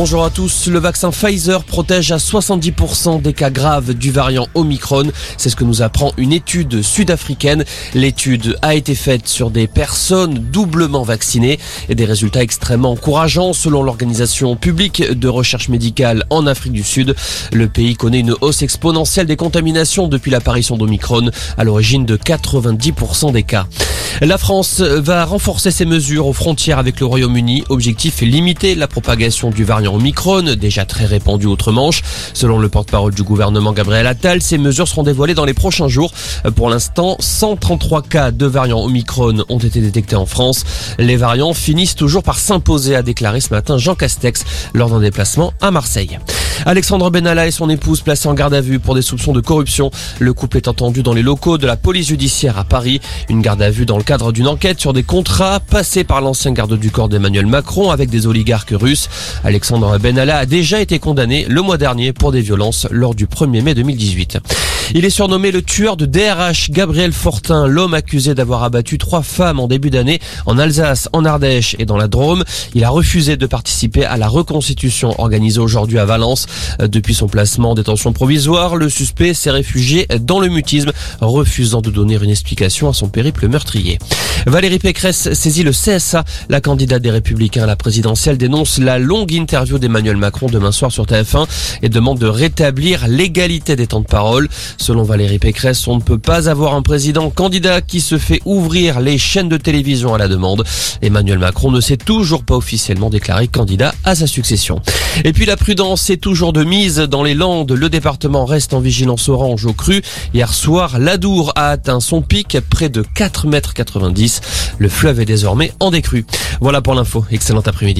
Bonjour à tous. Le vaccin Pfizer protège à 70% des cas graves du variant Omicron. C'est ce que nous apprend une étude sud-africaine. L'étude a été faite sur des personnes doublement vaccinées et des résultats extrêmement encourageants selon l'organisation publique de recherche médicale en Afrique du Sud. Le pays connaît une hausse exponentielle des contaminations depuis l'apparition d'Omicron à l'origine de 90% des cas. La France va renforcer ses mesures aux frontières avec le Royaume-Uni. Objectif limiter la propagation du variant Omicron, déjà très répandu outre-Manche. Selon le porte-parole du gouvernement Gabriel Attal, ces mesures seront dévoilées dans les prochains jours. Pour l'instant, 133 cas de variant Omicron ont été détectés en France. Les variants finissent toujours par s'imposer, a déclaré ce matin Jean Castex lors d'un déplacement à Marseille. Alexandre Benalla et son épouse placés en garde à vue pour des soupçons de corruption. Le couple est entendu dans les locaux de la police judiciaire à Paris. Une garde à vue dans le cadre d'une enquête sur des contrats passés par l'ancien garde du corps d'Emmanuel Macron avec des oligarques russes. Alexandre Benalla a déjà été condamné le mois dernier pour des violences lors du 1er mai 2018. Il est surnommé le tueur de DRH, Gabriel Fortin, l'homme accusé d'avoir abattu trois femmes en début d'année en Alsace, en Ardèche et dans la Drôme. Il a refusé de participer à la reconstitution organisée aujourd'hui à Valence. Depuis son placement en détention provisoire, le suspect s'est réfugié dans le mutisme, refusant de donner une explication à son périple meurtrier. Valérie Pécresse saisit le CSA. La candidate des Républicains à la présidentielle dénonce la longue interview d'Emmanuel Macron demain soir sur TF1 et demande de rétablir l'égalité des temps de parole. Selon Valérie Pécresse, on ne peut pas avoir un président candidat qui se fait ouvrir les chaînes de télévision à la demande. Emmanuel Macron ne s'est toujours pas officiellement déclaré candidat à sa succession. Et puis la prudence est toujours de mise dans les Landes. Le département reste en vigilance orange au cru. Hier soir, l'Adour a atteint son pic près de 4,90 m. Le fleuve est désormais en décrue. Voilà pour l'info. Excellent après-midi.